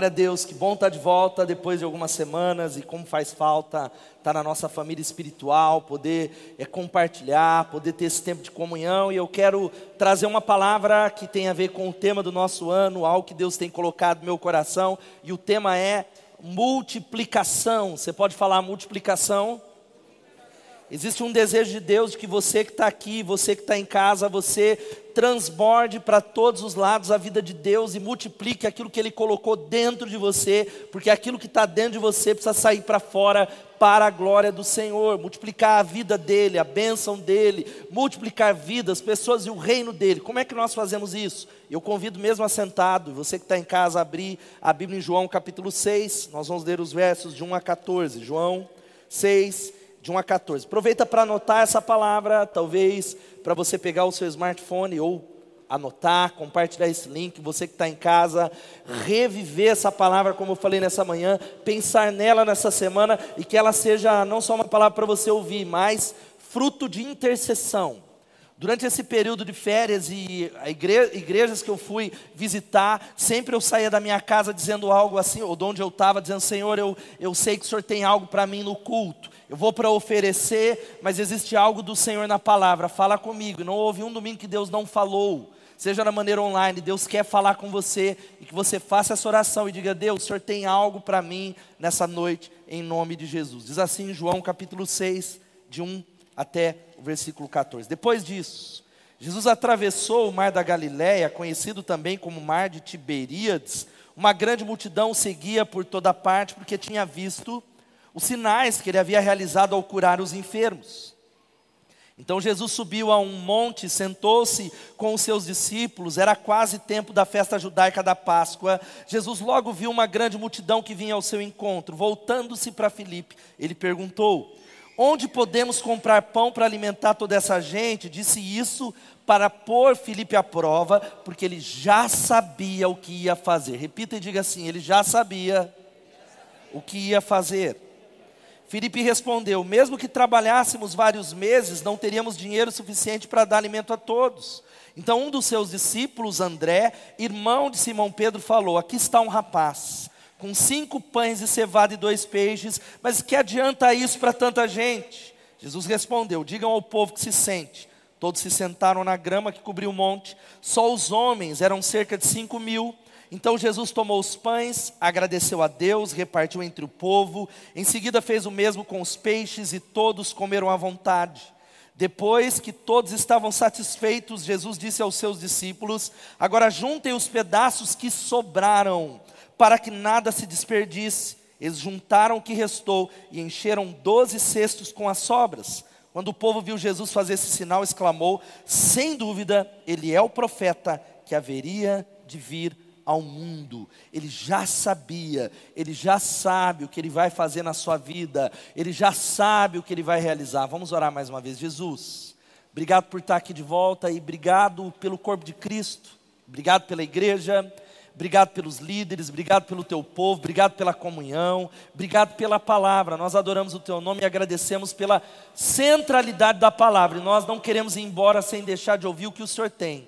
Glória a Deus, que bom estar de volta depois de algumas semanas e como faz falta estar na nossa família espiritual, poder é, compartilhar, poder ter esse tempo de comunhão. E eu quero trazer uma palavra que tem a ver com o tema do nosso ano, algo que Deus tem colocado no meu coração, e o tema é multiplicação. Você pode falar multiplicação? Existe um desejo de Deus de que você que está aqui, você que está em casa, você transborde para todos os lados a vida de Deus e multiplique aquilo que Ele colocou dentro de você, porque aquilo que está dentro de você precisa sair para fora para a glória do Senhor, multiplicar a vida dele, a bênção dele, multiplicar vidas, pessoas e o reino dele. Como é que nós fazemos isso? Eu convido mesmo assentado, você que está em casa, a abrir a Bíblia em João capítulo 6, nós vamos ler os versos de 1 a 14. João 6, de 1 a 14. Aproveita para anotar essa palavra, talvez para você pegar o seu smartphone ou anotar, compartilhar esse link, você que está em casa, reviver essa palavra, como eu falei nessa manhã, pensar nela nessa semana e que ela seja não só uma palavra para você ouvir, mas fruto de intercessão. Durante esse período de férias e igre igrejas que eu fui visitar, sempre eu saía da minha casa dizendo algo assim, ou de onde eu estava, dizendo: Senhor, eu, eu sei que o Senhor tem algo para mim no culto. Eu vou para oferecer, mas existe algo do Senhor na palavra. Fala comigo. Não houve um domingo que Deus não falou. Seja na maneira online, Deus quer falar com você e que você faça essa oração e diga: Deus, o Senhor tem algo para mim nessa noite, em nome de Jesus. Diz assim João capítulo 6, de 1 até o versículo 14. Depois disso, Jesus atravessou o mar da Galiléia, conhecido também como mar de Tiberíades. Uma grande multidão seguia por toda parte porque tinha visto os sinais que ele havia realizado ao curar os enfermos. Então Jesus subiu a um monte, sentou-se com os seus discípulos, era quase tempo da festa judaica da Páscoa. Jesus logo viu uma grande multidão que vinha ao seu encontro. Voltando-se para Filipe, ele perguntou: Onde podemos comprar pão para alimentar toda essa gente? Disse isso para pôr Filipe à prova, porque ele já sabia o que ia fazer. Repita e diga assim: ele já sabia o que ia fazer. Filipe respondeu: Mesmo que trabalhássemos vários meses, não teríamos dinheiro suficiente para dar alimento a todos. Então um dos seus discípulos, André, irmão de Simão Pedro, falou: Aqui está um rapaz com cinco pães de cevada e dois peixes, mas que adianta isso para tanta gente? Jesus respondeu: Digam ao povo que se sente. Todos se sentaram na grama que cobriu o monte, só os homens eram cerca de cinco mil. Então Jesus tomou os pães, agradeceu a Deus, repartiu entre o povo, em seguida fez o mesmo com os peixes e todos comeram à vontade. Depois que todos estavam satisfeitos, Jesus disse aos seus discípulos: Agora juntem os pedaços que sobraram para que nada se desperdice. Eles juntaram o que restou e encheram doze cestos com as sobras. Quando o povo viu Jesus fazer esse sinal, exclamou: Sem dúvida, ele é o profeta que haveria de vir ao mundo. Ele já sabia, ele já sabe o que ele vai fazer na sua vida, ele já sabe o que ele vai realizar. Vamos orar mais uma vez. Jesus, obrigado por estar aqui de volta e obrigado pelo corpo de Cristo, obrigado pela igreja. Obrigado pelos líderes, obrigado pelo teu povo, obrigado pela comunhão, obrigado pela palavra. Nós adoramos o teu nome e agradecemos pela centralidade da palavra. E nós não queremos ir embora sem deixar de ouvir o que o Senhor tem.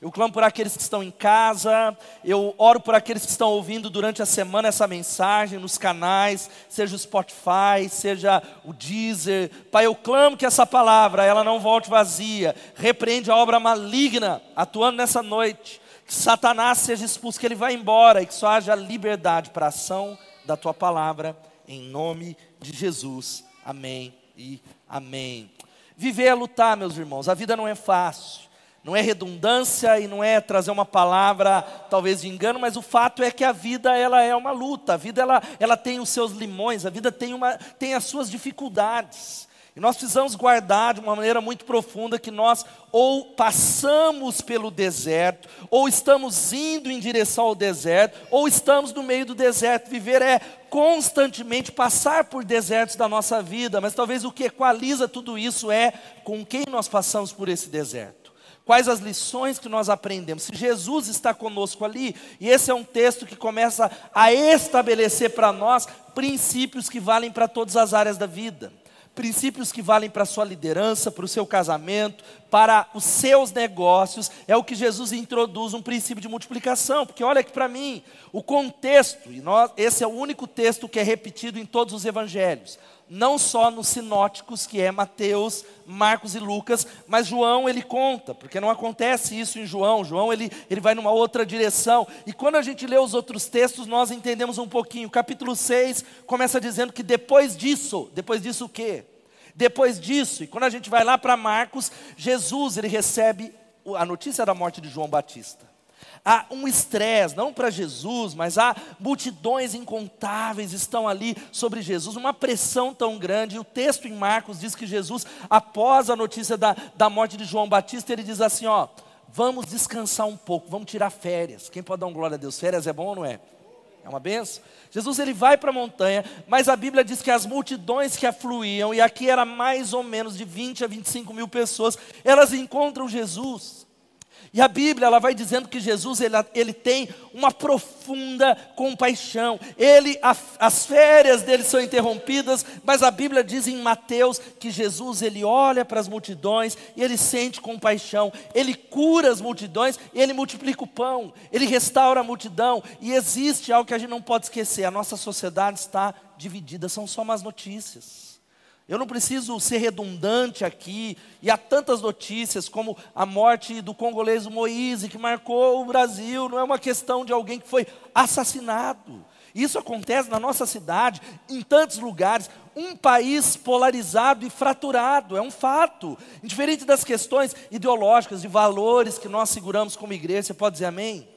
Eu clamo por aqueles que estão em casa, eu oro por aqueles que estão ouvindo durante a semana essa mensagem nos canais, seja o Spotify, seja o Deezer. Pai, eu clamo que essa palavra, ela não volte vazia. Repreende a obra maligna atuando nessa noite que Satanás seja expulso, que ele vá embora e que só haja liberdade para a ação da tua palavra, em nome de Jesus. Amém e amém. Viver é lutar, meus irmãos, a vida não é fácil. Não é redundância e não é trazer uma palavra talvez de engano, mas o fato é que a vida ela é uma luta, a vida ela, ela tem os seus limões, a vida tem, uma, tem as suas dificuldades. E nós precisamos guardar de uma maneira muito profunda que nós ou passamos pelo deserto, ou estamos indo em direção ao deserto, ou estamos no meio do deserto. Viver é constantemente passar por desertos da nossa vida, mas talvez o que equaliza tudo isso é com quem nós passamos por esse deserto. Quais as lições que nós aprendemos? Se Jesus está conosco ali, e esse é um texto que começa a estabelecer para nós princípios que valem para todas as áreas da vida princípios que valem para a sua liderança, para o seu casamento, para os seus negócios, é o que Jesus introduz um princípio de multiplicação, porque olha que para mim, o contexto, e nós, esse é o único texto que é repetido em todos os evangelhos, não só nos sinóticos, que é Mateus, Marcos e Lucas, mas João ele conta, porque não acontece isso em João. João ele, ele vai numa outra direção. E quando a gente lê os outros textos, nós entendemos um pouquinho. Capítulo 6 começa dizendo que depois disso, depois disso o quê? Depois disso, e quando a gente vai lá para Marcos, Jesus ele recebe a notícia da morte de João Batista. Há um estresse, não para Jesus, mas há multidões incontáveis estão ali sobre Jesus, uma pressão tão grande. E o texto em Marcos diz que Jesus, após a notícia da, da morte de João Batista, ele diz assim: ó, vamos descansar um pouco, vamos tirar férias. Quem pode dar um glória a Deus? Férias é bom ou não é? É uma benção. Jesus ele vai para a montanha, mas a Bíblia diz que as multidões que afluíam, e aqui era mais ou menos de 20 a 25 mil pessoas, elas encontram Jesus. E a Bíblia ela vai dizendo que Jesus ele, ele tem uma profunda compaixão. Ele a, as férias dele são interrompidas, mas a Bíblia diz em Mateus que Jesus ele olha para as multidões e ele sente compaixão. Ele cura as multidões ele multiplica o pão. Ele restaura a multidão. E existe algo que a gente não pode esquecer. A nossa sociedade está dividida. São só más notícias. Eu não preciso ser redundante aqui, e há tantas notícias como a morte do congolês Moise, que marcou o Brasil, não é uma questão de alguém que foi assassinado. Isso acontece na nossa cidade, em tantos lugares, um país polarizado e fraturado, é um fato. Diferente das questões ideológicas, de valores que nós seguramos como igreja, você pode dizer amém?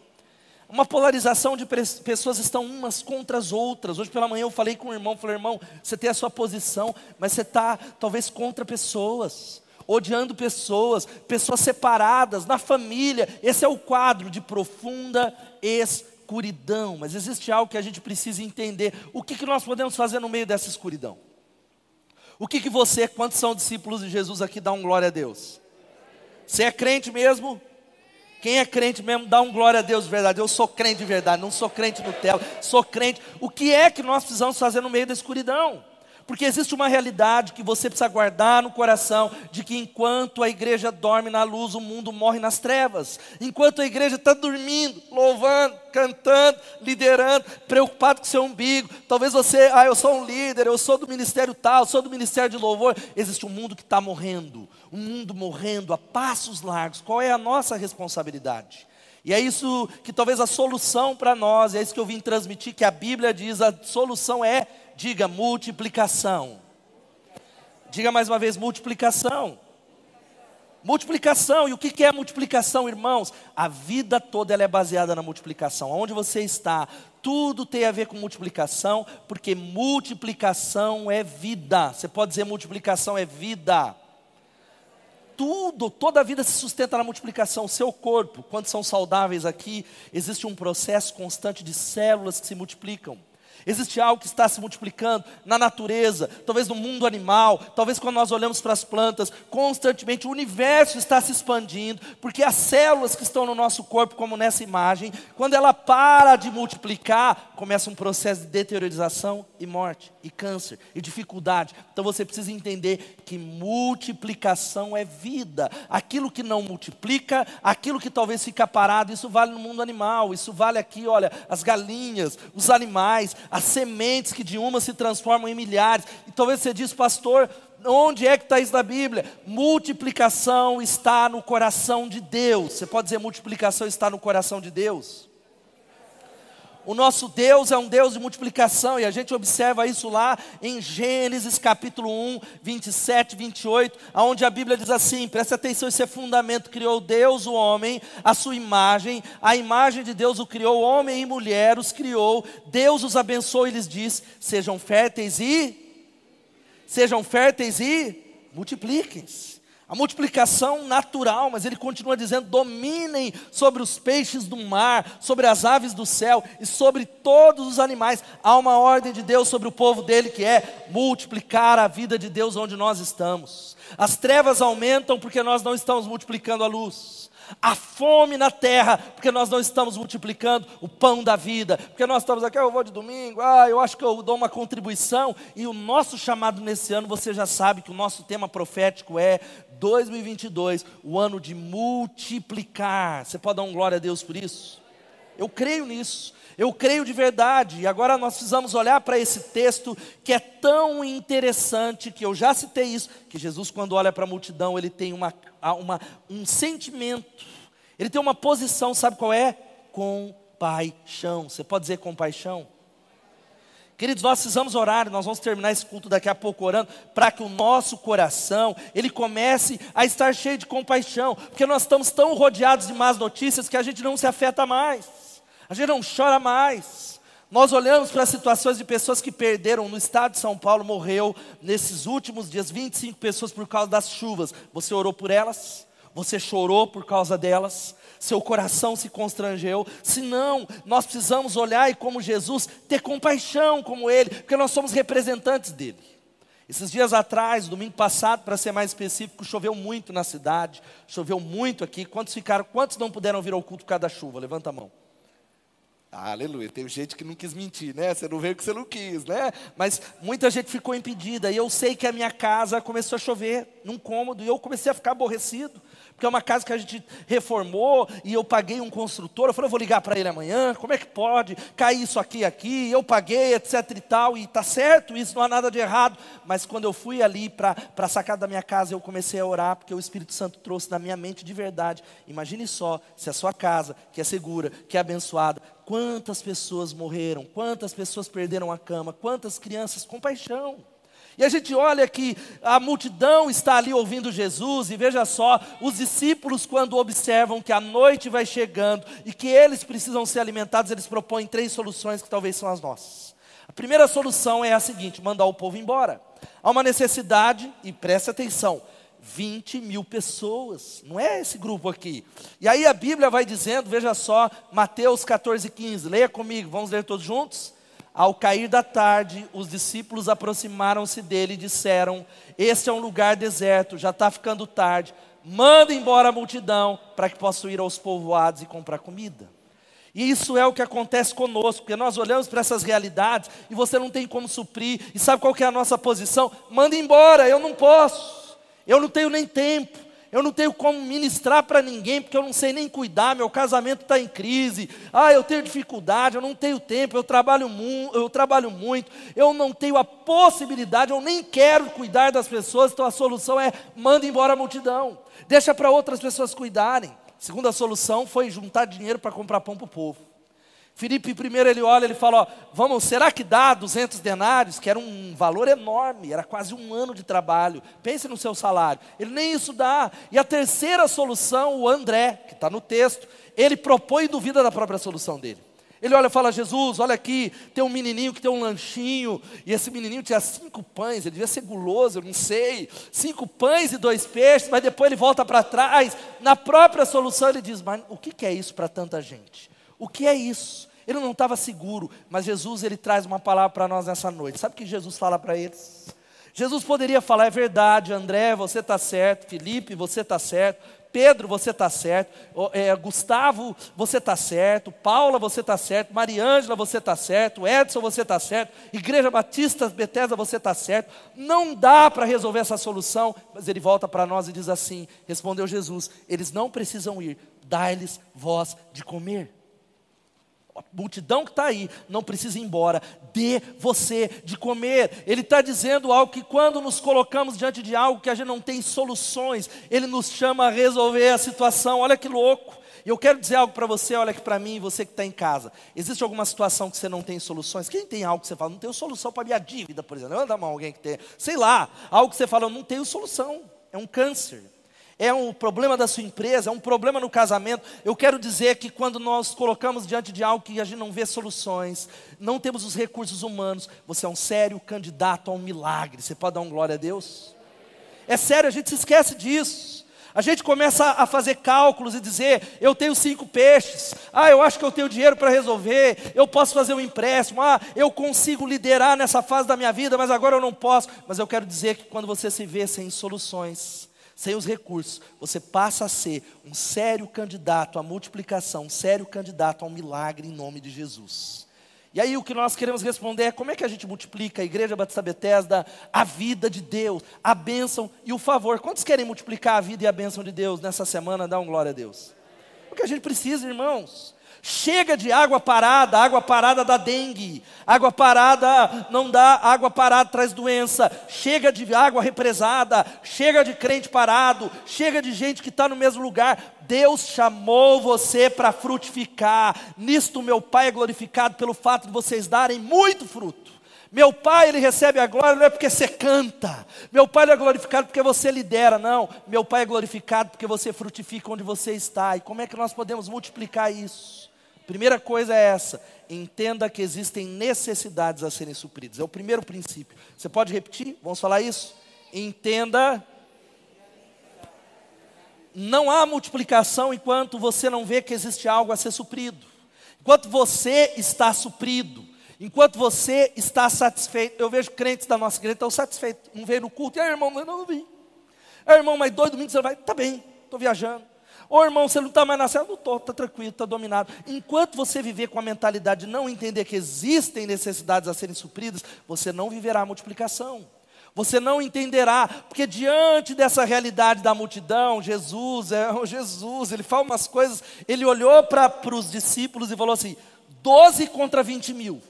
Uma polarização de pessoas estão umas contra as outras. Hoje pela manhã eu falei com o irmão, falei, irmão, você tem a sua posição, mas você está talvez contra pessoas, odiando pessoas, pessoas separadas, na família. Esse é o quadro de profunda escuridão. Mas existe algo que a gente precisa entender. O que, que nós podemos fazer no meio dessa escuridão? O que, que você, quantos são discípulos de Jesus aqui, dá um glória a Deus? Você é crente mesmo? Quem é crente mesmo, dá um glória a Deus de verdade. Eu sou crente de verdade, não sou crente no tel, sou crente. O que é que nós precisamos fazer no meio da escuridão? Porque existe uma realidade que você precisa guardar no coração: de que enquanto a igreja dorme na luz, o mundo morre nas trevas. Enquanto a igreja está dormindo, louvando, cantando, liderando, preocupado com seu umbigo. Talvez você, ah, eu sou um líder, eu sou do ministério tal, sou do ministério de louvor. Existe um mundo que está morrendo um mundo morrendo a passos largos, qual é a nossa responsabilidade? E é isso que talvez a solução para nós, é isso que eu vim transmitir, que a Bíblia diz, a solução é, diga, multiplicação. Diga mais uma vez, multiplicação. Multiplicação, e o que é multiplicação, irmãos? A vida toda ela é baseada na multiplicação. Onde você está, tudo tem a ver com multiplicação, porque multiplicação é vida. Você pode dizer multiplicação é vida tudo, toda a vida se sustenta na multiplicação. O seu corpo, quando são saudáveis aqui, existe um processo constante de células que se multiplicam. Existe algo que está se multiplicando na natureza, talvez no mundo animal, talvez quando nós olhamos para as plantas, constantemente o universo está se expandindo, porque as células que estão no nosso corpo, como nessa imagem, quando ela para de multiplicar, começa um processo de deteriorização e morte, e câncer, e dificuldade. Então você precisa entender que multiplicação é vida. Aquilo que não multiplica, aquilo que talvez fica parado, isso vale no mundo animal, isso vale aqui, olha, as galinhas, os animais, as sementes que de uma se transformam em milhares. E talvez você diz, pastor, onde é que está isso na Bíblia? Multiplicação está no coração de Deus. Você pode dizer multiplicação está no coração de Deus? O nosso Deus é um Deus de multiplicação, e a gente observa isso lá em Gênesis capítulo 1, 27, 28, onde a Bíblia diz assim: presta atenção, esse é fundamento. Criou Deus o homem, a sua imagem, a imagem de Deus o criou, homem e mulher os criou, Deus os abençoou e lhes disse: sejam férteis e sejam férteis e multipliquem-se. A multiplicação natural, mas ele continua dizendo: dominem sobre os peixes do mar, sobre as aves do céu e sobre todos os animais. Há uma ordem de Deus sobre o povo dele que é multiplicar a vida de Deus onde nós estamos. As trevas aumentam porque nós não estamos multiplicando a luz. a fome na terra, porque nós não estamos multiplicando o pão da vida, porque nós estamos aqui, ah, eu vou de domingo, ah, eu acho que eu dou uma contribuição, e o nosso chamado nesse ano, você já sabe que o nosso tema profético é 2022, o ano de multiplicar. Você pode dar um glória a Deus por isso? Eu creio nisso. Eu creio de verdade, e agora nós precisamos olhar para esse texto que é tão interessante, que eu já citei isso, que Jesus, quando olha para a multidão, ele tem uma, uma, um sentimento, ele tem uma posição, sabe qual é? Compaixão. Você pode dizer compaixão? Queridos, nós precisamos orar, nós vamos terminar esse culto daqui a pouco orando, para que o nosso coração, ele comece a estar cheio de compaixão, porque nós estamos tão rodeados de más notícias que a gente não se afeta mais, a gente não chora mais. Nós olhamos para situações de pessoas que perderam, no estado de São Paulo morreu nesses últimos dias 25 pessoas por causa das chuvas. Você orou por elas? Você chorou por causa delas? seu coração se constrangeu. Se não, nós precisamos olhar e, como Jesus, ter compaixão como Ele, porque nós somos representantes dele. Esses dias atrás, domingo passado, para ser mais específico, choveu muito na cidade, choveu muito aqui. Quantos ficaram, quantos não puderam vir ao culto por causa da chuva? Levanta a mão. Ah, aleluia. Tem gente que não quis mentir, né? Você não veio que você não quis, né? Mas muita gente ficou impedida. E eu sei que a minha casa começou a chover num cômodo e eu comecei a ficar aborrecido porque é uma casa que a gente reformou e eu paguei um construtor. Eu falei, eu vou ligar para ele amanhã, como é que pode cair isso aqui aqui? Eu paguei, etc e tal, e está certo, isso não há nada de errado. Mas quando eu fui ali para a sacada da minha casa, eu comecei a orar, porque o Espírito Santo trouxe na minha mente de verdade. Imagine só, se a sua casa, que é segura, que é abençoada, quantas pessoas morreram, quantas pessoas perderam a cama, quantas crianças, compaixão. E a gente olha que a multidão está ali ouvindo Jesus, e veja só, os discípulos, quando observam que a noite vai chegando e que eles precisam ser alimentados, eles propõem três soluções que talvez são as nossas. A primeira solução é a seguinte: mandar o povo embora. Há uma necessidade, e preste atenção, 20 mil pessoas, não é esse grupo aqui. E aí a Bíblia vai dizendo, veja só, Mateus 14, 15, leia comigo, vamos ler todos juntos? Ao cair da tarde, os discípulos aproximaram-se dele e disseram: Este é um lugar deserto, já está ficando tarde. Manda embora a multidão para que possam ir aos povoados e comprar comida. E isso é o que acontece conosco, porque nós olhamos para essas realidades e você não tem como suprir. E sabe qual que é a nossa posição? Manda embora, eu não posso. Eu não tenho nem tempo eu não tenho como ministrar para ninguém, porque eu não sei nem cuidar, meu casamento está em crise, ah, eu tenho dificuldade, eu não tenho tempo, eu trabalho, mu eu trabalho muito, eu não tenho a possibilidade, eu nem quero cuidar das pessoas, então a solução é manda embora a multidão, deixa para outras pessoas cuidarem. Segunda solução foi juntar dinheiro para comprar pão para o povo. Filipe primeiro ele olha, ele fala, ó, vamos, será que dá 200 denários, que era um valor enorme, era quase um ano de trabalho, pense no seu salário, ele nem isso dá, e a terceira solução, o André, que está no texto, ele propõe duvida da própria solução dele, ele olha e fala, Jesus, olha aqui, tem um menininho que tem um lanchinho, e esse menininho tinha cinco pães, ele devia ser guloso, eu não sei, cinco pães e dois peixes, mas depois ele volta para trás, na própria solução ele diz, mas o que é isso para tanta gente? O que é isso? Ele não estava seguro, mas Jesus ele traz uma palavra para nós nessa noite. Sabe o que Jesus fala para eles? Jesus poderia falar, é verdade, André, você está certo, Felipe, você está certo, Pedro, você está certo, é, Gustavo, você está certo, Paula, você está certo, Mariângela, você está certo, Edson, você está certo, Igreja Batista Betesda, você está certo. Não dá para resolver essa solução, mas ele volta para nós e diz assim: respondeu Jesus, eles não precisam ir, dá-lhes voz de comer. A multidão que está aí não precisa ir embora, dê você de comer. Ele está dizendo algo que, quando nos colocamos diante de algo que a gente não tem soluções, Ele nos chama a resolver a situação. Olha que louco. E eu quero dizer algo para você, olha aqui para mim, você que está em casa. Existe alguma situação que você não tem soluções? Quem tem algo que você fala, não tenho solução para minha dívida, por exemplo? Levanta a mão alguém que tem. Sei lá, algo que você fala, não tenho solução. É um câncer é um problema da sua empresa, é um problema no casamento. Eu quero dizer que quando nós colocamos diante de algo que a gente não vê soluções, não temos os recursos humanos, você é um sério candidato a um milagre. Você pode dar um glória a Deus? É sério, a gente se esquece disso. A gente começa a fazer cálculos e dizer: eu tenho cinco peixes, ah, eu acho que eu tenho dinheiro para resolver, eu posso fazer um empréstimo, ah, eu consigo liderar nessa fase da minha vida, mas agora eu não posso. Mas eu quero dizer que quando você se vê sem soluções, sem os recursos, você passa a ser um sério candidato à multiplicação, um sério candidato ao milagre em nome de Jesus. E aí o que nós queremos responder é como é que a gente multiplica a Igreja Batista Betesda, a vida de Deus, a bênção e o favor. Quantos querem multiplicar a vida e a bênção de Deus nessa semana? Dá um glória a Deus. O que a gente precisa, irmãos. Chega de água parada, água parada dá dengue, água parada não dá, água parada traz doença. Chega de água represada, chega de crente parado, chega de gente que está no mesmo lugar. Deus chamou você para frutificar. Nisto meu Pai é glorificado pelo fato de vocês darem muito fruto. Meu pai, ele recebe a glória não é porque você canta. Meu pai é glorificado porque você lidera, não. Meu pai é glorificado porque você frutifica onde você está. E como é que nós podemos multiplicar isso? Primeira coisa é essa: entenda que existem necessidades a serem supridas. É o primeiro princípio. Você pode repetir? Vamos falar isso? Entenda. Não há multiplicação enquanto você não vê que existe algo a ser suprido. Enquanto você está suprido, enquanto você está satisfeito. Eu vejo crentes da nossa igreja estão satisfeitos. Não veio no culto. E aí, irmão, não, não vim. Aí, irmão, mas dois domingos você vai. Tá bem, estou viajando. Ô irmão, você não está mais na cela? Não estou, está tranquilo, está dominado. Enquanto você viver com a mentalidade de não entender que existem necessidades a serem supridas, você não viverá a multiplicação. Você não entenderá, porque diante dessa realidade da multidão, Jesus, é oh, Jesus, ele fala umas coisas, ele olhou para os discípulos e falou assim: 12 contra 20 mil.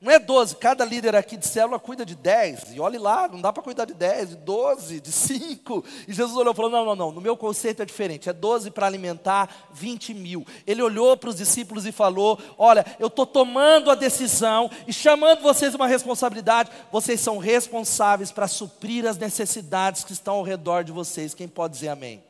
Não é 12, cada líder aqui de célula cuida de 10. E olhe lá, não dá para cuidar de 10, de 12, de 5. E Jesus olhou e falou: não, não, não, no meu conceito é diferente. É 12 para alimentar 20 mil. Ele olhou para os discípulos e falou: Olha, eu estou tomando a decisão e chamando vocês uma responsabilidade. Vocês são responsáveis para suprir as necessidades que estão ao redor de vocês. Quem pode dizer amém?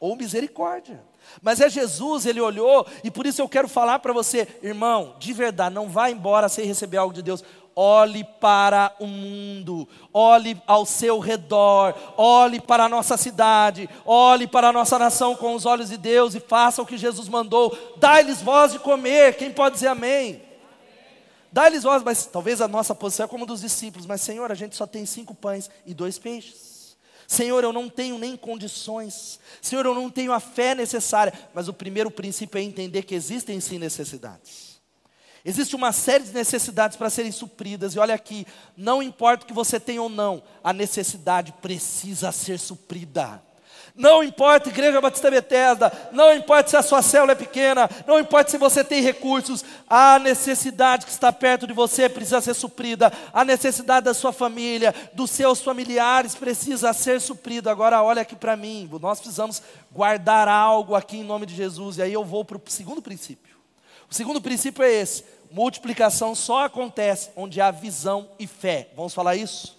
Ou misericórdia. Mas é Jesus, ele olhou, e por isso eu quero falar para você, irmão, de verdade, não vá embora sem receber algo de Deus. Olhe para o mundo, olhe ao seu redor, olhe para a nossa cidade, olhe para a nossa nação com os olhos de Deus e faça o que Jesus mandou. Dá-lhes voz de comer, quem pode dizer amém? Dá-lhes voz, mas talvez a nossa posição é como dos discípulos, mas Senhor, a gente só tem cinco pães e dois peixes. Senhor, eu não tenho nem condições. Senhor, eu não tenho a fé necessária. Mas o primeiro princípio é entender que existem sim necessidades. Existe uma série de necessidades para serem supridas. E olha aqui, não importa o que você tem ou não, a necessidade precisa ser suprida. Não importa, Igreja Batista Bethesda, não importa se a sua célula é pequena, não importa se você tem recursos, a necessidade que está perto de você precisa ser suprida, a necessidade da sua família, dos seus familiares precisa ser suprida. Agora olha aqui para mim, nós precisamos guardar algo aqui em nome de Jesus, e aí eu vou para o segundo princípio. O segundo princípio é esse: multiplicação só acontece onde há visão e fé. Vamos falar isso?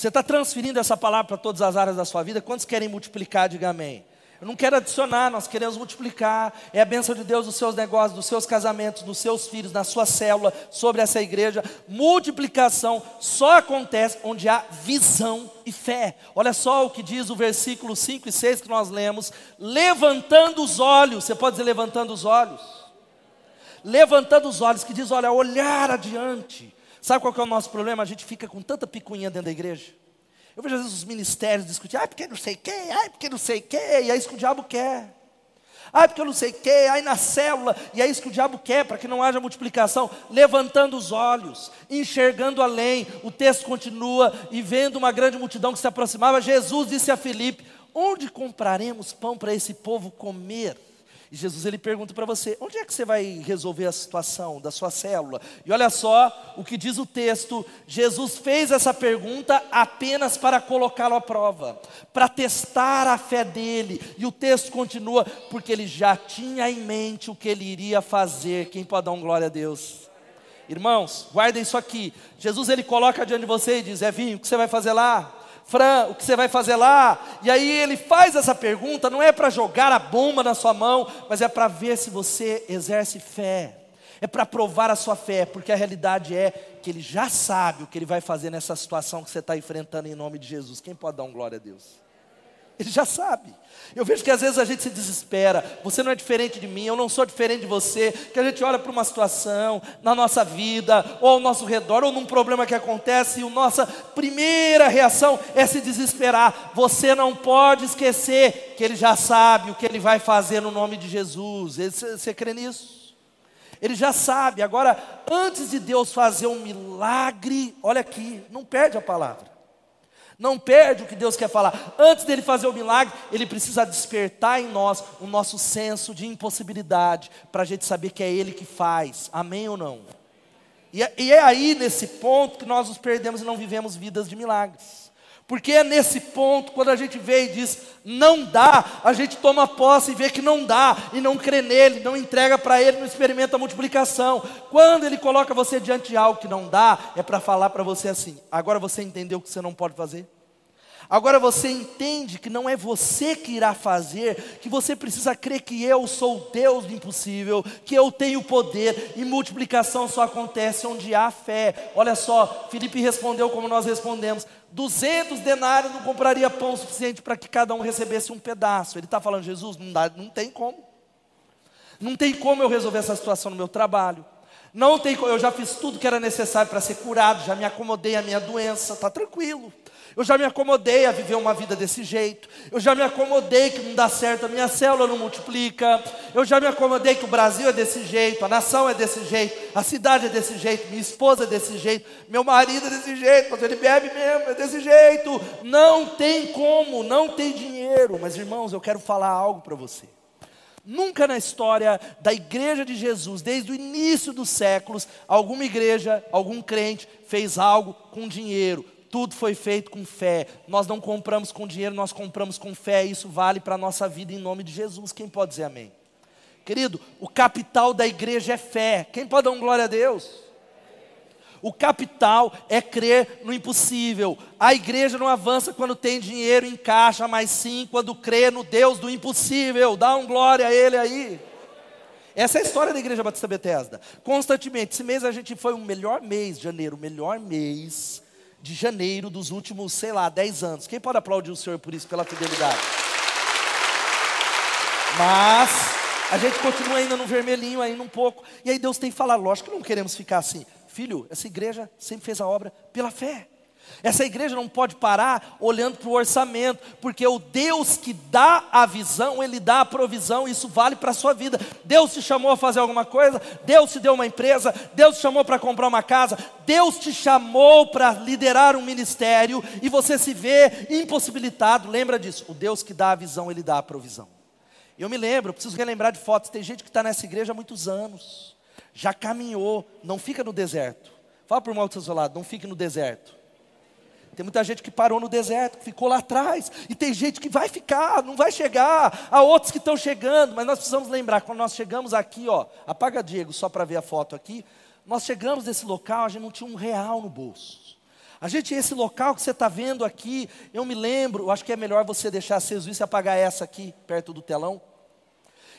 Você está transferindo essa palavra para todas as áreas da sua vida? Quantos querem multiplicar? Diga amém. Eu não quero adicionar, nós queremos multiplicar. É a bênção de Deus nos seus negócios, nos seus casamentos, nos seus filhos, na sua célula, sobre essa igreja. Multiplicação só acontece onde há visão e fé. Olha só o que diz o versículo 5 e 6 que nós lemos: levantando os olhos. Você pode dizer levantando os olhos? Levantando os olhos, que diz: olha, olhar adiante Sabe qual é o nosso problema? A gente fica com tanta picuinha dentro da igreja. Eu vejo às vezes os ministérios discutir, ah, porque não sei quem, ah, porque não sei quem, e é isso que o diabo quer. Ah, porque eu não sei quem, aí na célula, e é isso que o diabo quer, para que não haja multiplicação, levantando os olhos, enxergando além, o texto continua, e vendo uma grande multidão que se aproximava, Jesus disse a Filipe: Onde compraremos pão para esse povo comer? E Jesus ele pergunta para você: onde é que você vai resolver a situação da sua célula? E olha só o que diz o texto: Jesus fez essa pergunta apenas para colocá-lo à prova, para testar a fé dele. E o texto continua: porque ele já tinha em mente o que ele iria fazer. Quem pode dar um glória a Deus? Irmãos, guardem isso aqui. Jesus ele coloca diante de você e diz: É vinho, o que você vai fazer lá? Fran, o que você vai fazer lá? E aí ele faz essa pergunta, não é para jogar a bomba na sua mão, mas é para ver se você exerce fé. É para provar a sua fé, porque a realidade é que ele já sabe o que ele vai fazer nessa situação que você está enfrentando em nome de Jesus. Quem pode dar um glória a Deus? Ele já sabe. Eu vejo que às vezes a gente se desespera. Você não é diferente de mim, eu não sou diferente de você. Que a gente olha para uma situação na nossa vida, ou ao nosso redor, ou num problema que acontece, e a nossa primeira reação é se desesperar. Você não pode esquecer que Ele já sabe o que Ele vai fazer no nome de Jesus. Você, crê nisso? Ele já sabe. Agora, antes de Deus fazer um milagre, olha aqui, não perde a palavra. Não perde o que Deus quer falar. Antes dele fazer o milagre, ele precisa despertar em nós o nosso senso de impossibilidade, para a gente saber que é Ele que faz. Amém ou não? E é, e é aí, nesse ponto, que nós nos perdemos e não vivemos vidas de milagres. Porque é nesse ponto, quando a gente vê e diz, não dá, a gente toma posse e vê que não dá, e não crê nele, não entrega para ele, não experimenta a multiplicação. Quando ele coloca você diante de algo que não dá, é para falar para você assim: agora você entendeu o que você não pode fazer? Agora você entende que não é você que irá fazer, que você precisa crer que eu sou Deus do impossível, que eu tenho poder e multiplicação só acontece onde há fé. Olha só, Felipe respondeu como nós respondemos: 200 denários não compraria pão suficiente para que cada um recebesse um pedaço. Ele está falando, Jesus, não, dá, não tem como. Não tem como eu resolver essa situação no meu trabalho. Não tem, eu já fiz tudo que era necessário para ser curado, já me acomodei à minha doença, está tranquilo. Eu já me acomodei a viver uma vida desse jeito. Eu já me acomodei que não dá certo, a minha célula não multiplica. Eu já me acomodei que o Brasil é desse jeito, a nação é desse jeito, a cidade é desse jeito, minha esposa é desse jeito, meu marido é desse jeito, mas ele bebe mesmo, é desse jeito. Não tem como, não tem dinheiro. Mas irmãos, eu quero falar algo para você. Nunca na história da igreja de Jesus, desde o início dos séculos, alguma igreja, algum crente fez algo com dinheiro, tudo foi feito com fé. Nós não compramos com dinheiro, nós compramos com fé. Isso vale para a nossa vida em nome de Jesus. Quem pode dizer amém? Querido, o capital da igreja é fé. Quem pode dar um glória a Deus? O capital é crer no impossível. A igreja não avança quando tem dinheiro em caixa, mas sim quando crê no Deus do impossível. Dá um glória a Ele aí. Essa é a história da Igreja Batista Bethesda. Constantemente, esse mês a gente foi o melhor mês, janeiro, o melhor mês de janeiro dos últimos, sei lá, 10 anos. Quem pode aplaudir o Senhor por isso, pela fidelidade? Mas a gente continua ainda no vermelhinho, ainda um pouco. E aí Deus tem que falar, lógico que não queremos ficar assim. Filho, essa igreja sempre fez a obra pela fé. Essa igreja não pode parar olhando para o orçamento, porque o Deus que dá a visão, Ele dá a provisão, isso vale para a sua vida. Deus te chamou a fazer alguma coisa, Deus te deu uma empresa, Deus te chamou para comprar uma casa, Deus te chamou para liderar um ministério e você se vê impossibilitado. Lembra disso? O Deus que dá a visão, Ele dá a provisão. Eu me lembro, preciso relembrar de fotos. Tem gente que está nessa igreja há muitos anos, já caminhou, não fica no deserto. Fala para o irmão do seu lado, não fique no deserto. Tem muita gente que parou no deserto, que ficou lá atrás, e tem gente que vai ficar, não vai chegar. Há outros que estão chegando, mas nós precisamos lembrar, quando nós chegamos aqui, ó, apaga Diego só para ver a foto aqui. Nós chegamos nesse local, a gente não tinha um real no bolso. A gente, esse local que você está vendo aqui, eu me lembro, acho que é melhor você deixar aceso isso e apagar essa aqui, perto do telão.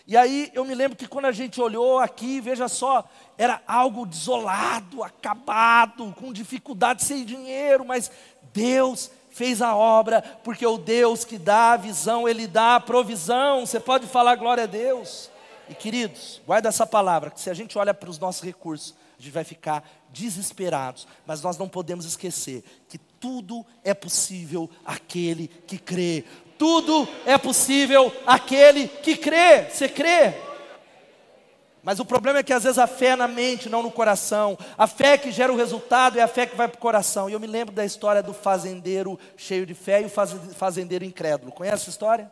E aí eu me lembro que quando a gente olhou aqui, veja só, era algo desolado, acabado, com dificuldade, sem dinheiro, mas Deus fez a obra, porque o Deus que dá a visão, Ele dá a provisão. Você pode falar glória a Deus. E queridos, guarda essa palavra, que se a gente olha para os nossos recursos, a gente vai ficar desesperados, mas nós não podemos esquecer que tudo é possível aquele que crê tudo é possível aquele que crê. Você crê? Mas o problema é que às vezes a fé é na mente, não no coração. A fé que gera o resultado é a fé que vai para o coração. E eu me lembro da história do fazendeiro cheio de fé e o fazendeiro incrédulo. Conhece essa história?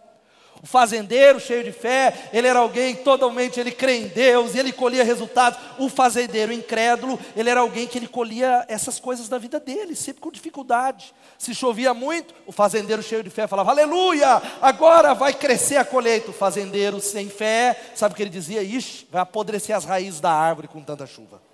O fazendeiro cheio de fé, ele era alguém totalmente, ele crê em Deus, ele colhia resultados. O fazendeiro incrédulo, ele era alguém que ele colhia essas coisas da vida dele, sempre com dificuldade. Se chovia muito, o fazendeiro cheio de fé falava: Aleluia, agora vai crescer a colheita. O fazendeiro sem fé, sabe o que ele dizia? Ixi, vai apodrecer as raízes da árvore com tanta chuva.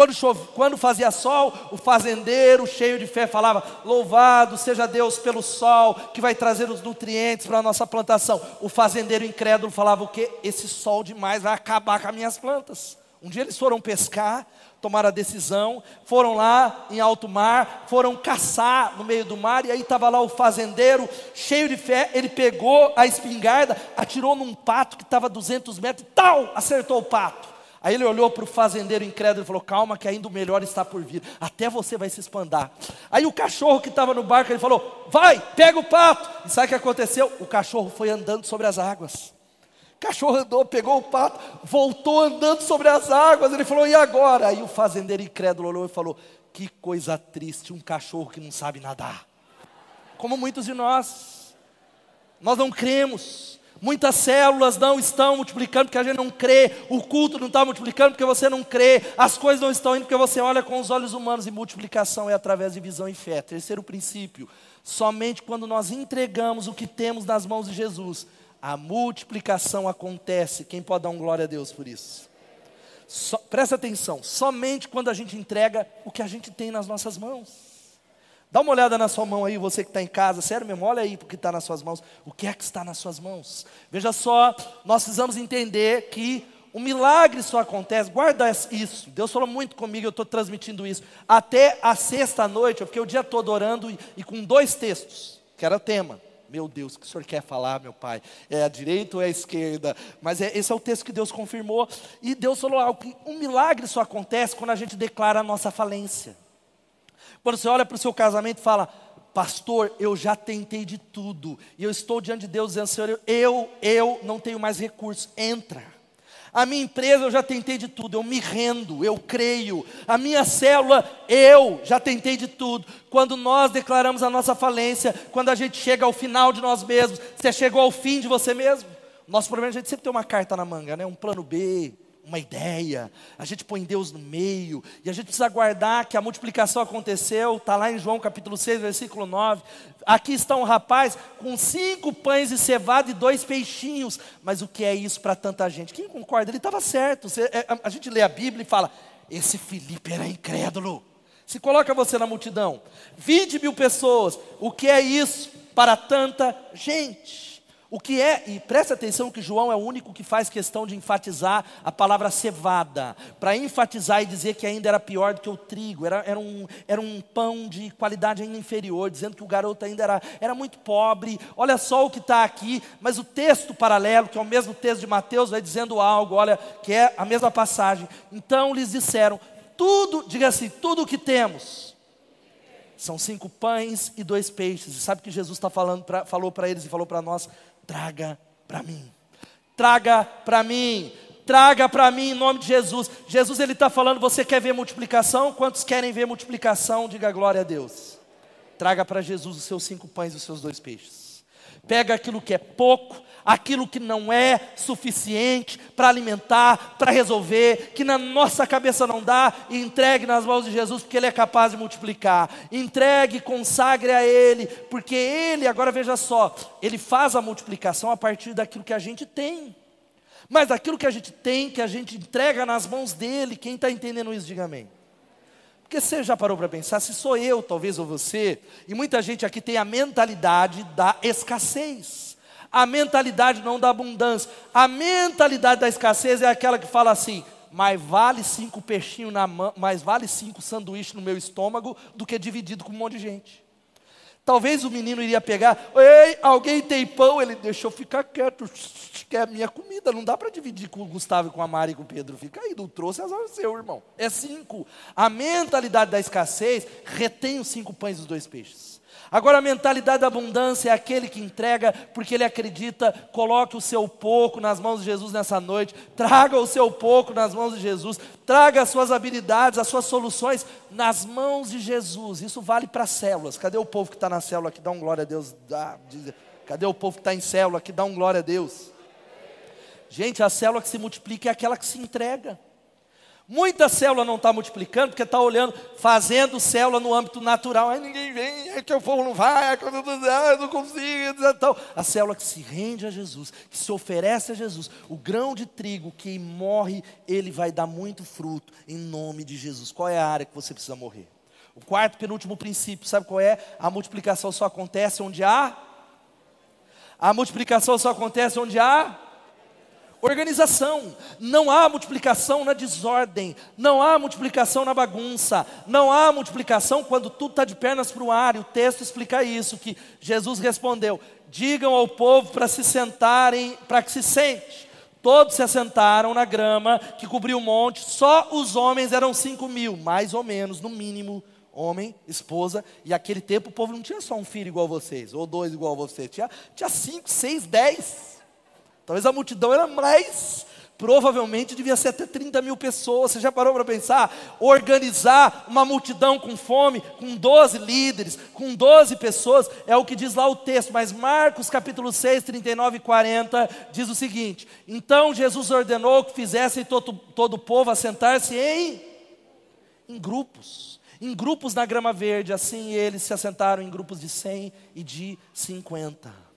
Quando, chove, quando fazia sol, o fazendeiro cheio de fé falava: Louvado seja Deus pelo sol que vai trazer os nutrientes para a nossa plantação. O fazendeiro incrédulo falava: O que? Esse sol demais vai acabar com as minhas plantas. Um dia eles foram pescar, tomaram a decisão, foram lá em alto mar, foram caçar no meio do mar, e aí estava lá o fazendeiro, cheio de fé, ele pegou a espingarda, atirou num pato que estava a 200 metros, tal, acertou o pato. Aí ele olhou para o fazendeiro incrédulo e falou: Calma, que ainda o melhor está por vir, até você vai se espandar. Aí o cachorro que estava no barco, ele falou: Vai, pega o pato. E sabe o que aconteceu? O cachorro foi andando sobre as águas. O cachorro andou, pegou o pato, voltou andando sobre as águas. Ele falou: E agora? Aí o fazendeiro incrédulo olhou e falou: Que coisa triste, um cachorro que não sabe nadar. Como muitos de nós, nós não cremos Muitas células não estão multiplicando porque a gente não crê. O culto não está multiplicando porque você não crê. As coisas não estão indo porque você olha com os olhos humanos. E multiplicação é através de visão e fé. Terceiro princípio: somente quando nós entregamos o que temos nas mãos de Jesus, a multiplicação acontece. Quem pode dar um glória a Deus por isso? So, presta atenção: somente quando a gente entrega o que a gente tem nas nossas mãos. Dá uma olhada na sua mão aí, você que está em casa, sério mesmo, olha aí o que está nas suas mãos. O que é que está nas suas mãos? Veja só, nós precisamos entender que o milagre só acontece, guarda isso. Deus falou muito comigo, eu estou transmitindo isso. Até a sexta noite, eu fiquei o dia todo orando e, e com dois textos, que era tema. Meu Deus, o que o senhor quer falar, meu pai? É a direita ou é a esquerda? Mas é, esse é o texto que Deus confirmou. E Deus falou algo: um milagre só acontece quando a gente declara a nossa falência. Quando você olha para o seu casamento e fala, pastor, eu já tentei de tudo, e eu estou diante de Deus dizendo, Senhor, eu, eu não tenho mais recursos, entra. A minha empresa eu já tentei de tudo, eu me rendo, eu creio. A minha célula, eu já tentei de tudo. Quando nós declaramos a nossa falência, quando a gente chega ao final de nós mesmos, você chegou ao fim de você mesmo. Nosso problema é a gente sempre tem uma carta na manga, né? um plano B, uma ideia, a gente põe Deus no meio, e a gente precisa guardar que a multiplicação aconteceu, está lá em João capítulo 6, versículo 9. Aqui está um rapaz com cinco pães de cevada e dois peixinhos, mas o que é isso para tanta gente? Quem concorda? Ele estava certo. Você, é, a, a gente lê a Bíblia e fala: esse Felipe era incrédulo. Se coloca você na multidão, 20 mil pessoas, o que é isso para tanta gente? O que é, e preste atenção que João é o único que faz questão de enfatizar a palavra cevada, para enfatizar e dizer que ainda era pior do que o trigo, era, era, um, era um pão de qualidade ainda inferior, dizendo que o garoto ainda era, era muito pobre. Olha só o que está aqui, mas o texto paralelo, que é o mesmo texto de Mateus, vai dizendo algo, olha, que é a mesma passagem. Então lhes disseram: tudo, diga assim, tudo o que temos. São cinco pães e dois peixes. E sabe que Jesus está falando pra, falou para eles e falou para nós? Traga para mim. Traga para mim. Traga para mim em nome de Jesus. Jesus ele está falando, você quer ver multiplicação? Quantos querem ver multiplicação? Diga glória a Deus. Traga para Jesus os seus cinco pães e os seus dois peixes. Pega aquilo que é pouco, aquilo que não é suficiente para alimentar, para resolver, que na nossa cabeça não dá, e entregue nas mãos de Jesus, porque Ele é capaz de multiplicar. Entregue, consagre a Ele, porque Ele, agora veja só, Ele faz a multiplicação a partir daquilo que a gente tem. Mas aquilo que a gente tem, que a gente entrega nas mãos dele, quem está entendendo isso, diga amém. Porque você já parou para pensar, se sou eu, talvez, ou você, e muita gente aqui tem a mentalidade da escassez a mentalidade não da abundância. A mentalidade da escassez é aquela que fala assim: mais vale cinco peixinhos na mão, mais vale cinco sanduíches no meu estômago do que dividido com um monte de gente. Talvez o menino iria pegar, ei, alguém tem pão? Ele deixou ficar quieto, que é minha comida, não dá para dividir com o Gustavo, com a Mari e com o Pedro. Fica aí, não trouxe, azar seu, irmão. É cinco. A mentalidade da escassez retém os cinco pães e os dois peixes. Agora, a mentalidade da abundância é aquele que entrega porque ele acredita, coloque o seu pouco nas mãos de Jesus nessa noite, traga o seu pouco nas mãos de Jesus, traga as suas habilidades, as suas soluções nas mãos de Jesus. Isso vale para células. Cadê o povo que está na célula que dá um glória a Deus? Cadê o povo que está em célula que dá um glória a Deus? Gente, a célula que se multiplica é aquela que se entrega. Muita célula não está multiplicando porque está olhando, fazendo célula no âmbito natural. Aí ninguém vem, é que o povo não vai, é que eu não, ah, eu não consigo. Então, a célula que se rende a Jesus, que se oferece a Jesus, o grão de trigo que morre, ele vai dar muito fruto em nome de Jesus. Qual é a área que você precisa morrer? O quarto, penúltimo princípio, sabe qual é? A multiplicação só acontece onde há. A multiplicação só acontece onde há Organização. Não há multiplicação na desordem. Não há multiplicação na bagunça. Não há multiplicação quando tudo está de pernas para o ar. E o texto explica isso, que Jesus respondeu: digam ao povo para se sentarem, para que se sente. Todos se assentaram na grama que cobriu o monte, só os homens eram cinco mil, mais ou menos, no mínimo, homem, esposa, e aquele tempo o povo não tinha só um filho igual vocês, ou dois igual vocês, tinha, tinha cinco, seis, dez. Talvez a multidão era mais, provavelmente devia ser até 30 mil pessoas. Você já parou para pensar? Organizar uma multidão com fome, com 12 líderes, com 12 pessoas, é o que diz lá o texto. Mas Marcos capítulo 6, 39 e 40 diz o seguinte: Então Jesus ordenou que fizessem todo, todo o povo assentar-se em, em grupos. Em grupos na grama verde, assim eles se assentaram em grupos de 100 e de 50.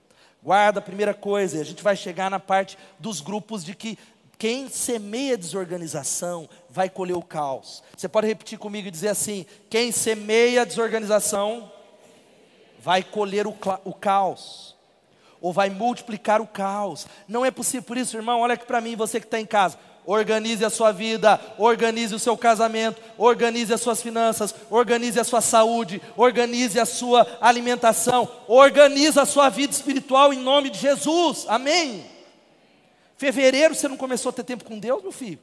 Guarda a primeira coisa, a gente vai chegar na parte dos grupos de que quem semeia desorganização vai colher o caos. Você pode repetir comigo e dizer assim: quem semeia desorganização vai colher o, o caos, ou vai multiplicar o caos. Não é possível, por isso, irmão, olha aqui para mim, você que está em casa organize a sua vida, organize o seu casamento, organize as suas finanças, organize a sua saúde, organize a sua alimentação, organize a sua vida espiritual em nome de Jesus, amém? Fevereiro você não começou a ter tempo com Deus, meu filho?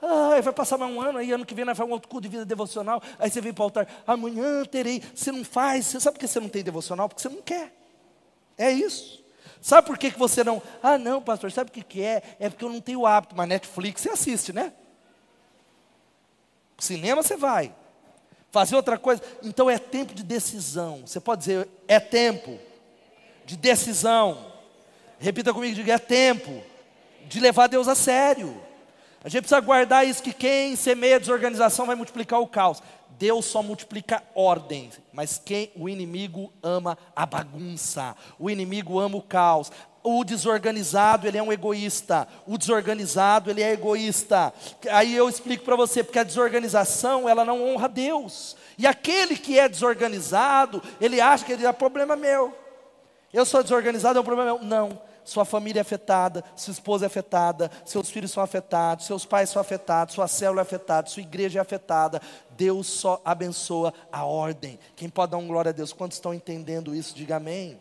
Ah, vai passar mais um ano, aí ano que vem vamos um outro culto de vida devocional, aí você vem para o altar, amanhã terei, você não faz, você sabe por que você não tem devocional? Porque você não quer, é isso. Sabe por que, que você não. Ah, não, pastor, sabe o que, que é? É porque eu não tenho hábito, mas Netflix você assiste, né? Cinema você vai. Fazer outra coisa. Então é tempo de decisão. Você pode dizer, é tempo de decisão. Repita comigo, diga, é tempo de levar Deus a sério. A gente precisa guardar isso que quem semeia desorganização vai multiplicar o caos. Deus só multiplica ordem, mas quem o inimigo ama a bagunça, o inimigo ama o caos. O desorganizado, ele é um egoísta. O desorganizado, ele é egoísta. Aí eu explico para você, porque a desorganização, ela não honra Deus. E aquele que é desorganizado, ele acha que ele é problema meu. Eu sou desorganizado, é um problema meu. Não sua família é afetada, sua esposa é afetada, seus filhos são afetados, seus pais são afetados, sua célula é afetada, sua igreja é afetada. Deus só abençoa a ordem. Quem pode dar um glória a Deus? Quantos estão entendendo isso? Diga amém.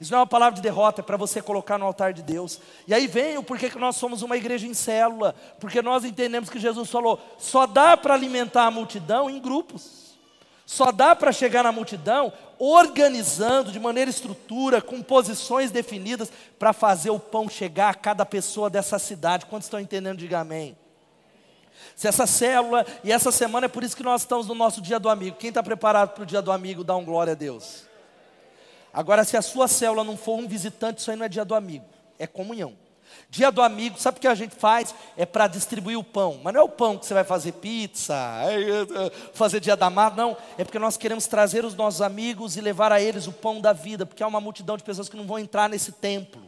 Isso não é uma palavra de derrota, é para você colocar no altar de Deus. E aí vem o porquê que nós somos uma igreja em célula, porque nós entendemos que Jesus falou: só dá para alimentar a multidão em grupos. Só dá para chegar na multidão organizando de maneira estrutura, com posições definidas, para fazer o pão chegar a cada pessoa dessa cidade. Quantos estão entendendo? Diga amém. Se essa célula, e essa semana é por isso que nós estamos no nosso dia do amigo. Quem está preparado para o dia do amigo, dá um glória a Deus. Agora, se a sua célula não for um visitante, isso aí não é dia do amigo, é comunhão. Dia do amigo, sabe o que a gente faz? É para distribuir o pão. Mas não é o pão que você vai fazer pizza, fazer dia da amada, não. É porque nós queremos trazer os nossos amigos e levar a eles o pão da vida, porque há uma multidão de pessoas que não vão entrar nesse templo,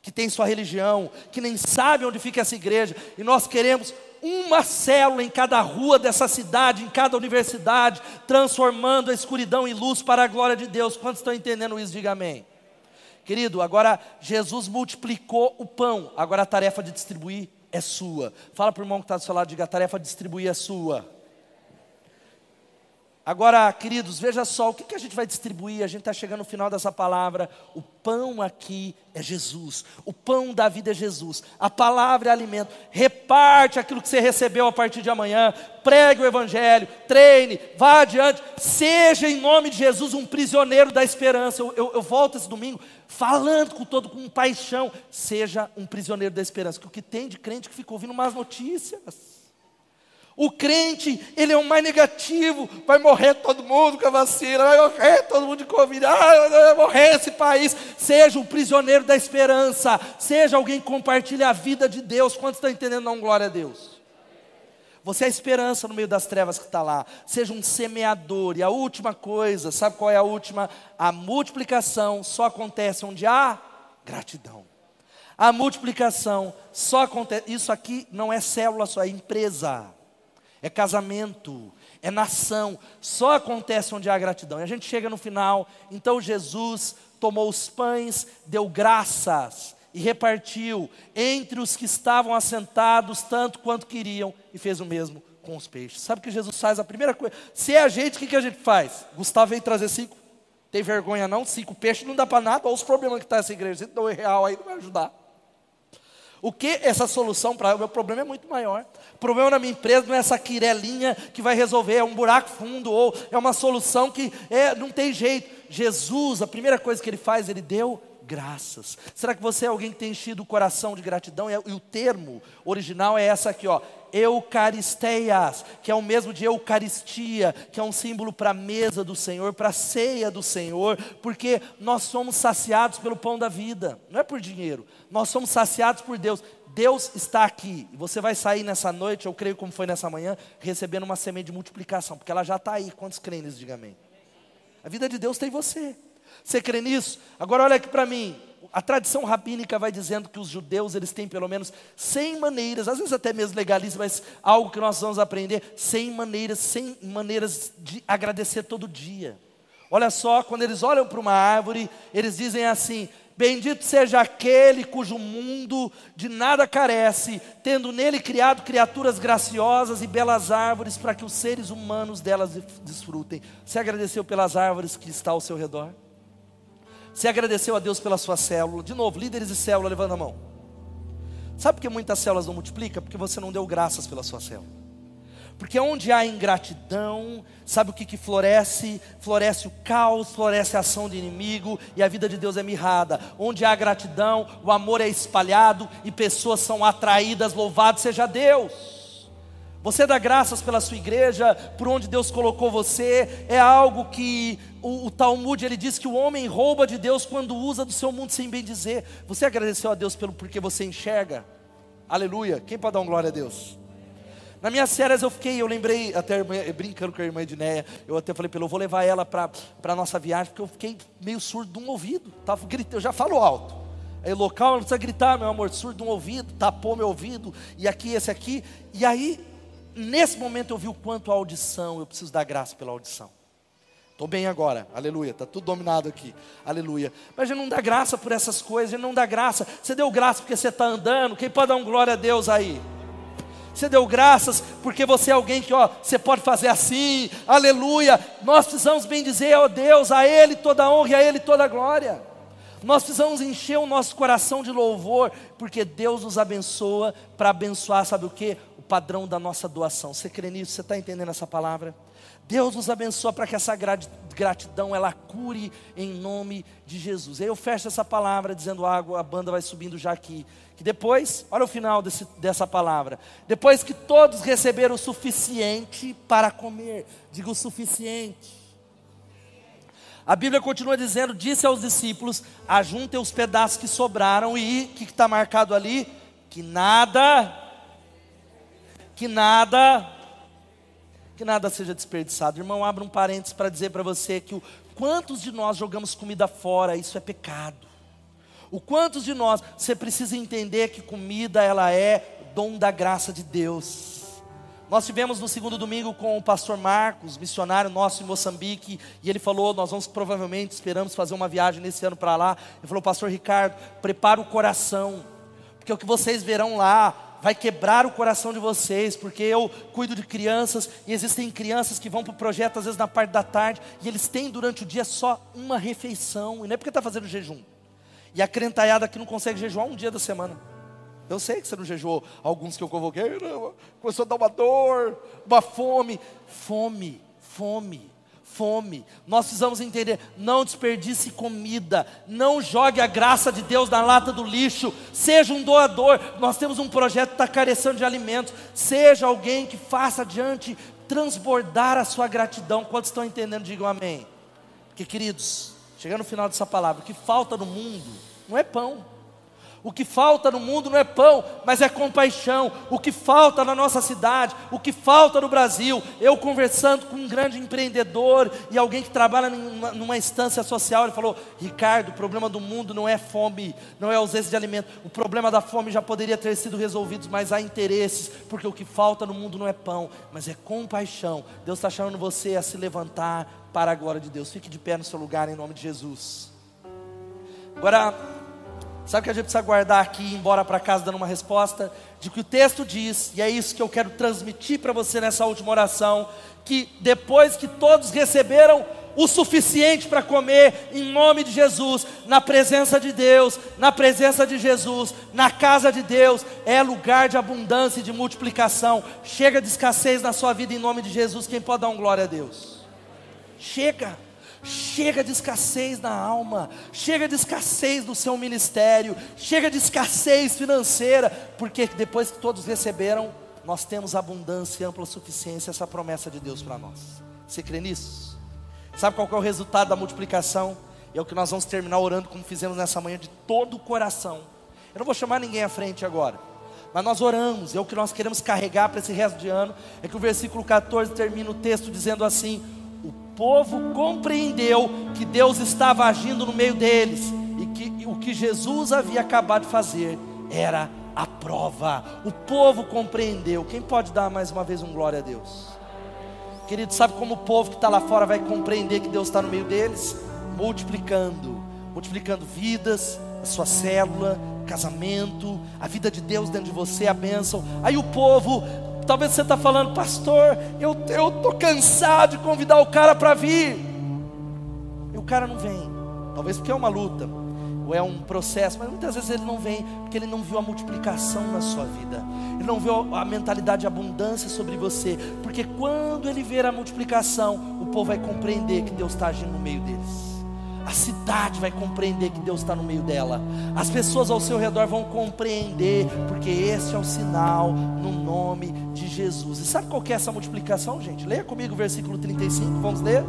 que tem sua religião, que nem sabe onde fica essa igreja, e nós queremos uma célula em cada rua dessa cidade, em cada universidade, transformando a escuridão em luz para a glória de Deus. Quantos estão entendendo isso? Diga amém. Querido, agora Jesus multiplicou o pão, agora a tarefa de distribuir é sua. Fala para o irmão que está do seu lado, diga: a tarefa de distribuir é sua. Agora, queridos, veja só, o que, que a gente vai distribuir? A gente está chegando no final dessa palavra. O pão aqui é Jesus. O pão da vida é Jesus. A palavra é alimento. Reparte aquilo que você recebeu a partir de amanhã. Pregue o Evangelho. Treine. Vá adiante. Seja, em nome de Jesus, um prisioneiro da esperança. Eu, eu, eu volto esse domingo falando com todo com paixão. Seja um prisioneiro da esperança. Que o que tem de crente que fica ouvindo más notícias. O crente, ele é o mais negativo. Vai morrer todo mundo com a vacina, vai morrer todo mundo de Covid, ah, vai morrer esse país. Seja um prisioneiro da esperança, seja alguém que compartilha a vida de Deus. Quantos estão entendendo? Não, glória a Deus. Você é a esperança no meio das trevas que está lá. Seja um semeador. E a última coisa, sabe qual é a última? A multiplicação só acontece onde há gratidão. A multiplicação só acontece. Isso aqui não é célula só, é empresa é casamento, é nação. Só acontece onde há gratidão. E a gente chega no final, então Jesus tomou os pães, deu graças e repartiu entre os que estavam assentados, tanto quanto queriam, e fez o mesmo com os peixes. Sabe o que Jesus faz? A primeira coisa, se é a gente, o que, que a gente faz? Gustavo veio trazer cinco. Tem vergonha não? Cinco peixes não dá para nada. Olha os problemas que está essa igreja. Se dois real aí não vai ajudar. O que essa solução para o meu problema é muito maior. O problema na minha empresa não é essa quirelinha que vai resolver, é um buraco fundo ou é uma solução que é, não tem jeito. Jesus, a primeira coisa que ele faz, ele deu graças. Será que você é alguém que tem enchido o coração de gratidão? E o termo original é essa aqui, ó, Eucaristeias, que é o mesmo de Eucaristia, que é um símbolo para a mesa do Senhor, para a ceia do Senhor, porque nós somos saciados pelo pão da vida, não é por dinheiro, nós somos saciados por Deus. Deus está aqui, você vai sair nessa noite, eu creio como foi nessa manhã, recebendo uma semente de multiplicação, porque ela já está aí. Quantos creem nisso? Diga amém. A vida de Deus tem você. Você crê nisso? Agora olha aqui para mim. A tradição rabínica vai dizendo que os judeus eles têm pelo menos 100 maneiras, às vezes até mesmo legalismo, mas algo que nós vamos aprender, 100 maneiras, 100 maneiras de agradecer todo dia. Olha só, quando eles olham para uma árvore, eles dizem assim: Bendito seja aquele cujo mundo de nada carece, tendo nele criado criaturas graciosas e belas árvores para que os seres humanos delas desfrutem. Você agradeceu pelas árvores que está ao seu redor? Você agradeceu a Deus pela sua célula? De novo, líderes de célula, levanta a mão. Sabe por que muitas células não multiplicam? Porque você não deu graças pela sua célula. Porque onde há ingratidão, sabe o que, que floresce? Floresce o caos, floresce a ação do inimigo e a vida de Deus é mirrada. Onde há gratidão, o amor é espalhado e pessoas são atraídas, louvado seja Deus. Você dá graças pela sua igreja, por onde Deus colocou você, é algo que o, o, Talmud ele diz que o homem rouba de Deus quando usa do seu mundo sem bem dizer. Você agradeceu a Deus pelo porque você enxerga? Aleluia. Quem pode dar um glória a Deus? Na minhas férias eu fiquei, eu lembrei, até brincando com a irmã Edneia, eu até falei pelo, eu vou levar ela para a nossa viagem, porque eu fiquei meio surdo de um ouvido, tava gritando, eu já falo alto. Aí local não precisa gritar, meu amor, surdo de um ouvido, tapou meu ouvido, e aqui, esse aqui, e aí nesse momento eu vi o quanto a audição, eu preciso dar graça pela audição. Estou bem agora, aleluia, está tudo dominado aqui, aleluia. Mas a gente não dá graça por essas coisas, a gente não dá graça. Você deu graça porque você está andando, quem pode dar um glória a Deus aí? Você deu graças porque você é alguém que, ó, você pode fazer assim, aleluia. Nós precisamos bem dizer, ó Deus, a Ele toda a honra e a Ele toda a glória. Nós precisamos encher o nosso coração de louvor, porque Deus nos abençoa para abençoar, sabe o que? padrão da nossa doação. Você crê nisso? Você está entendendo essa palavra? Deus nos abençoa para que essa gratidão ela cure em nome de Jesus. Aí eu fecho essa palavra dizendo água, a banda vai subindo já aqui. Que depois, olha o final desse, dessa palavra. Depois que todos receberam o suficiente para comer, digo o suficiente. A Bíblia continua dizendo: disse aos discípulos: ajuntem os pedaços que sobraram e o que está marcado ali? Que nada que nada que nada seja desperdiçado. Irmão, abra um parênteses para dizer para você que o quantos de nós jogamos comida fora, isso é pecado. O quantos de nós, você precisa entender que comida ela é dom da graça de Deus. Nós tivemos no segundo domingo com o pastor Marcos, missionário nosso em Moçambique, e ele falou: Nós vamos provavelmente, esperamos fazer uma viagem nesse ano para lá. Ele falou: Pastor Ricardo, prepara o coração, porque o que vocês verão lá vai quebrar o coração de vocês, porque eu cuido de crianças e existem crianças que vão para o projeto às vezes na parte da tarde e eles têm durante o dia só uma refeição, e não é porque está fazendo jejum. E a crentaiada que não consegue jejuar um dia da semana. Eu sei que você não jejuou, alguns que eu convoquei, começou a dar uma dor, uma fome. Fome, fome fome. Nós precisamos entender: não desperdice comida, não jogue a graça de Deus na lata do lixo, seja um doador. Nós temos um projeto que está carecendo de alimentos, seja alguém que faça adiante transbordar a sua gratidão. Quantos estão entendendo? Digam amém. Porque, queridos, chegando no final dessa palavra, o que falta no mundo não é pão. O que falta no mundo não é pão, mas é compaixão. O que falta na nossa cidade, o que falta no Brasil. Eu conversando com um grande empreendedor e alguém que trabalha numa, numa instância social, ele falou: Ricardo, o problema do mundo não é fome, não é ausência de alimento. O problema da fome já poderia ter sido resolvido, mas há interesses, porque o que falta no mundo não é pão, mas é compaixão. Deus está chamando você a se levantar para a glória de Deus. Fique de pé no seu lugar em nome de Jesus. Agora Sabe o que a gente precisa guardar aqui e ir embora para casa dando uma resposta? De que o texto diz, e é isso que eu quero transmitir para você nessa última oração, que depois que todos receberam o suficiente para comer, em nome de Jesus, na presença de Deus, na presença de Jesus, na casa de Deus, é lugar de abundância e de multiplicação. Chega de escassez na sua vida em nome de Jesus. Quem pode dar um glória a Deus? Chega. Chega de escassez na alma, chega de escassez no seu ministério, chega de escassez financeira, porque depois que todos receberam, nós temos abundância ampla suficiência, essa promessa de Deus para nós. Você crê nisso? Sabe qual é o resultado da multiplicação? É o que nós vamos terminar orando, como fizemos nessa manhã, de todo o coração. Eu não vou chamar ninguém à frente agora, mas nós oramos, é o que nós queremos carregar para esse resto de ano. É que o versículo 14 termina o texto dizendo assim: povo compreendeu que Deus estava agindo no meio deles e que o que Jesus havia acabado de fazer era a prova. O povo compreendeu. Quem pode dar mais uma vez um glória a Deus? Querido, sabe como o povo que está lá fora vai compreender que Deus está no meio deles? Multiplicando, multiplicando vidas, a sua célula, casamento, a vida de Deus dentro de você, a bênção. Aí o povo Talvez você está falando, pastor, eu estou cansado de convidar o cara para vir. E o cara não vem. Talvez porque é uma luta, ou é um processo, mas muitas vezes ele não vem, porque ele não viu a multiplicação na sua vida, ele não viu a mentalidade de abundância sobre você, porque quando ele ver a multiplicação, o povo vai compreender que Deus está agindo no meio deles. A cidade vai compreender que Deus está no meio dela. As pessoas ao seu redor vão compreender, porque esse é o sinal no nome de Jesus. E sabe qual é essa multiplicação, gente? Leia comigo o versículo 35, vamos ler?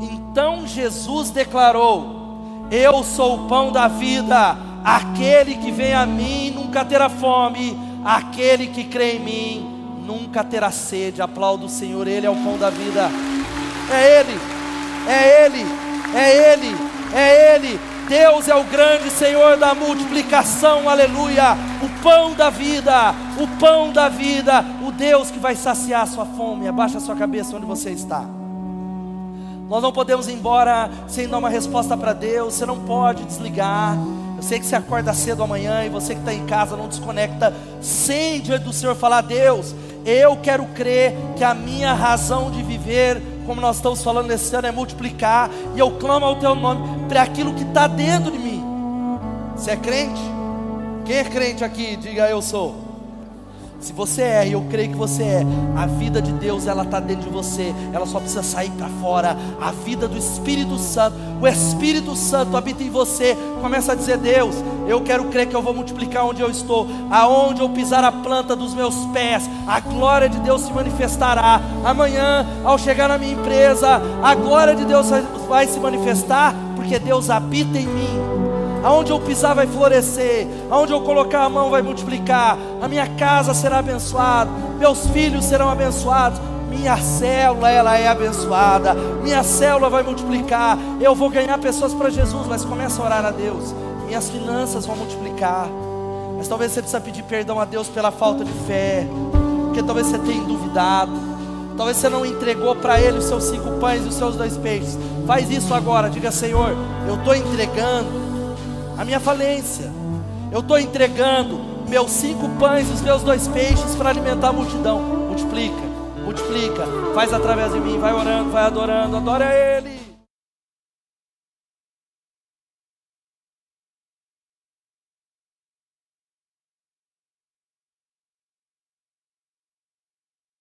Então Jesus declarou: Eu sou o pão da vida, aquele que vem a mim nunca terá fome, aquele que crê em mim nunca terá sede. Aplauda o Senhor, Ele é o pão da vida. É Ele, é Ele é Ele, é Ele. Deus é o grande Senhor da multiplicação, aleluia. O pão da vida, o pão da vida, o Deus que vai saciar a sua fome. Abaixa a sua cabeça onde você está. Nós não podemos ir embora sem dar uma resposta para Deus. Você não pode desligar. Eu sei que você acorda cedo amanhã e você que está em casa não desconecta sem diante do Senhor falar: Deus, eu quero crer que a minha razão de viver como nós estamos falando nesse ano, é multiplicar, e eu clamo ao teu nome para aquilo que está dentro de mim. Você é crente? Quem é crente aqui? Diga eu sou. Se você é, e eu creio que você é, a vida de Deus ela está dentro de você, ela só precisa sair para fora. A vida do Espírito Santo, o Espírito Santo habita em você. Começa a dizer: Deus, eu quero crer que eu vou multiplicar onde eu estou, aonde eu pisar a planta dos meus pés, a glória de Deus se manifestará. Amanhã, ao chegar na minha empresa, a glória de Deus vai se manifestar, porque Deus habita em mim aonde eu pisar vai florescer, aonde eu colocar a mão vai multiplicar, a minha casa será abençoada, meus filhos serão abençoados, minha célula ela é abençoada, minha célula vai multiplicar, eu vou ganhar pessoas para Jesus, mas começa a orar a Deus, minhas finanças vão multiplicar, mas talvez você precisa pedir perdão a Deus pela falta de fé, porque talvez você tenha duvidado, talvez você não entregou para Ele os seus cinco pães e os seus dois peixes, faz isso agora, diga Senhor, eu estou entregando a minha falência. Eu estou entregando meus cinco pães e os meus dois peixes para alimentar a multidão. Multiplica, multiplica, faz através de mim, vai orando, vai adorando, adora Ele.